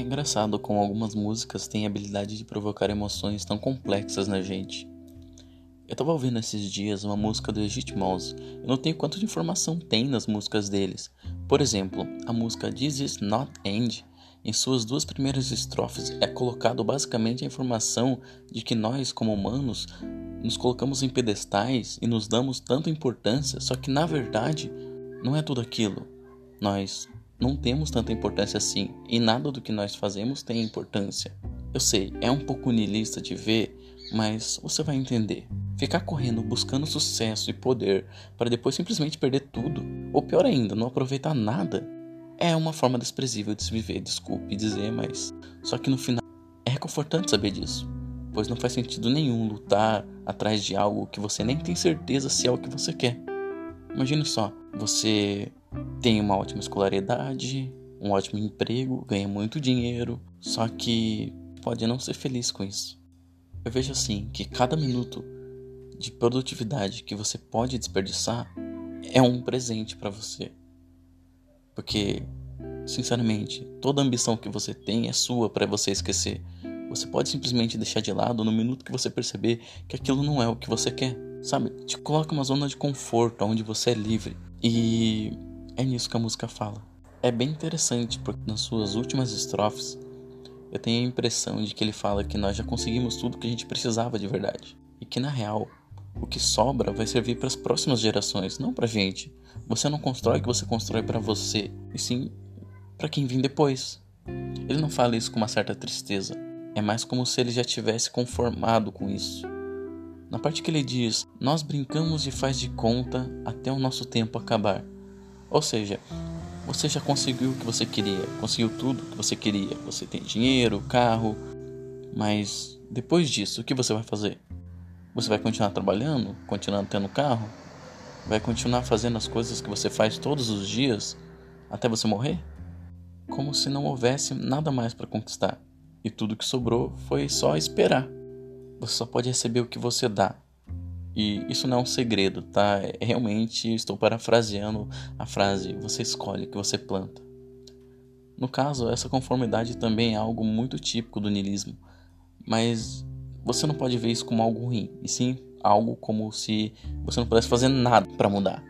É engraçado como algumas músicas têm a habilidade de provocar emoções tão complexas na gente. Eu tava ouvindo esses dias uma música do Egypt Mouse. Eu não tenho quanto de informação tem nas músicas deles. Por exemplo, a música This Is Not End, em suas duas primeiras estrofes é colocado basicamente a informação de que nós, como humanos, nos colocamos em pedestais e nos damos tanta importância, só que na verdade não é tudo aquilo. Nós não temos tanta importância assim e nada do que nós fazemos tem importância. Eu sei, é um pouco niilista de ver, mas você vai entender. Ficar correndo buscando sucesso e poder para depois simplesmente perder tudo, ou pior ainda, não aproveitar nada, é uma forma desprezível de se viver, desculpe dizer, mas só que no final é reconfortante saber disso, pois não faz sentido nenhum lutar atrás de algo que você nem tem certeza se é o que você quer. Imagine só, você tem uma ótima escolaridade, um ótimo emprego, ganha muito dinheiro, só que pode não ser feliz com isso. Eu vejo assim que cada minuto de produtividade que você pode desperdiçar é um presente para você. Porque, sinceramente, toda ambição que você tem é sua para você esquecer. Você pode simplesmente deixar de lado no minuto que você perceber que aquilo não é o que você quer. Sabe? Te coloca uma zona de conforto onde você é livre. E é nisso que a música fala. É bem interessante porque nas suas últimas estrofes eu tenho a impressão de que ele fala que nós já conseguimos tudo que a gente precisava de verdade. E que na real o que sobra vai servir para as próximas gerações, não para gente. Você não constrói o que você constrói para você, e sim para quem vem depois. Ele não fala isso com uma certa tristeza. É mais como se ele já tivesse conformado com isso. Na parte que ele diz: Nós brincamos de faz de conta até o nosso tempo acabar. Ou seja, você já conseguiu o que você queria, conseguiu tudo o que você queria. Você tem dinheiro, carro, mas depois disso, o que você vai fazer? Você vai continuar trabalhando, continuando tendo carro? Vai continuar fazendo as coisas que você faz todos os dias até você morrer? Como se não houvesse nada mais para conquistar e tudo que sobrou foi só esperar. Você só pode receber o que você dá. E isso não é um segredo, tá? É, realmente estou parafraseando a frase: você escolhe o que você planta. No caso, essa conformidade também é algo muito típico do niilismo, mas você não pode ver isso como algo ruim, e sim algo como se você não pudesse fazer nada para mudar.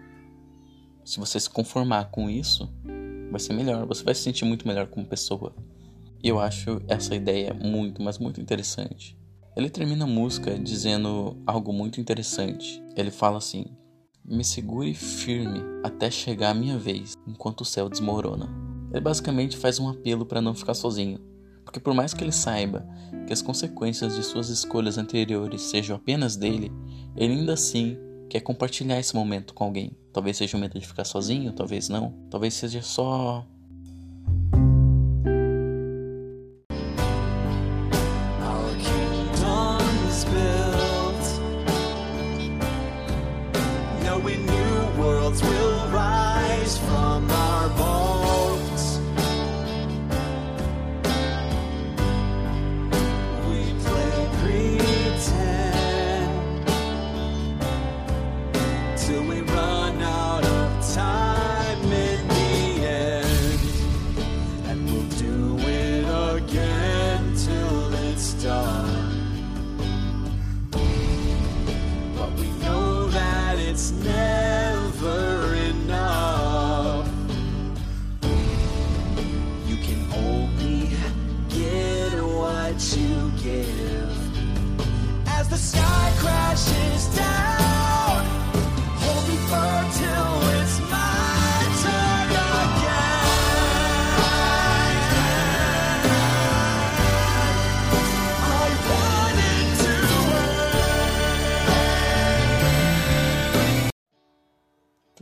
Se você se conformar com isso, vai ser melhor, você vai se sentir muito melhor como pessoa. E eu acho essa ideia muito, mas muito interessante. Ele termina a música dizendo algo muito interessante. Ele fala assim: Me segure firme até chegar a minha vez, enquanto o céu desmorona. Ele basicamente faz um apelo para não ficar sozinho, porque por mais que ele saiba que as consequências de suas escolhas anteriores sejam apenas dele, ele ainda assim quer compartilhar esse momento com alguém. Talvez seja o medo de ficar sozinho, talvez não. Talvez seja só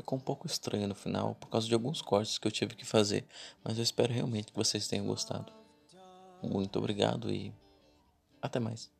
ficou um pouco estranho no final por causa de alguns cortes que eu tive que fazer, mas eu espero realmente que vocês tenham gostado. Muito obrigado e até mais.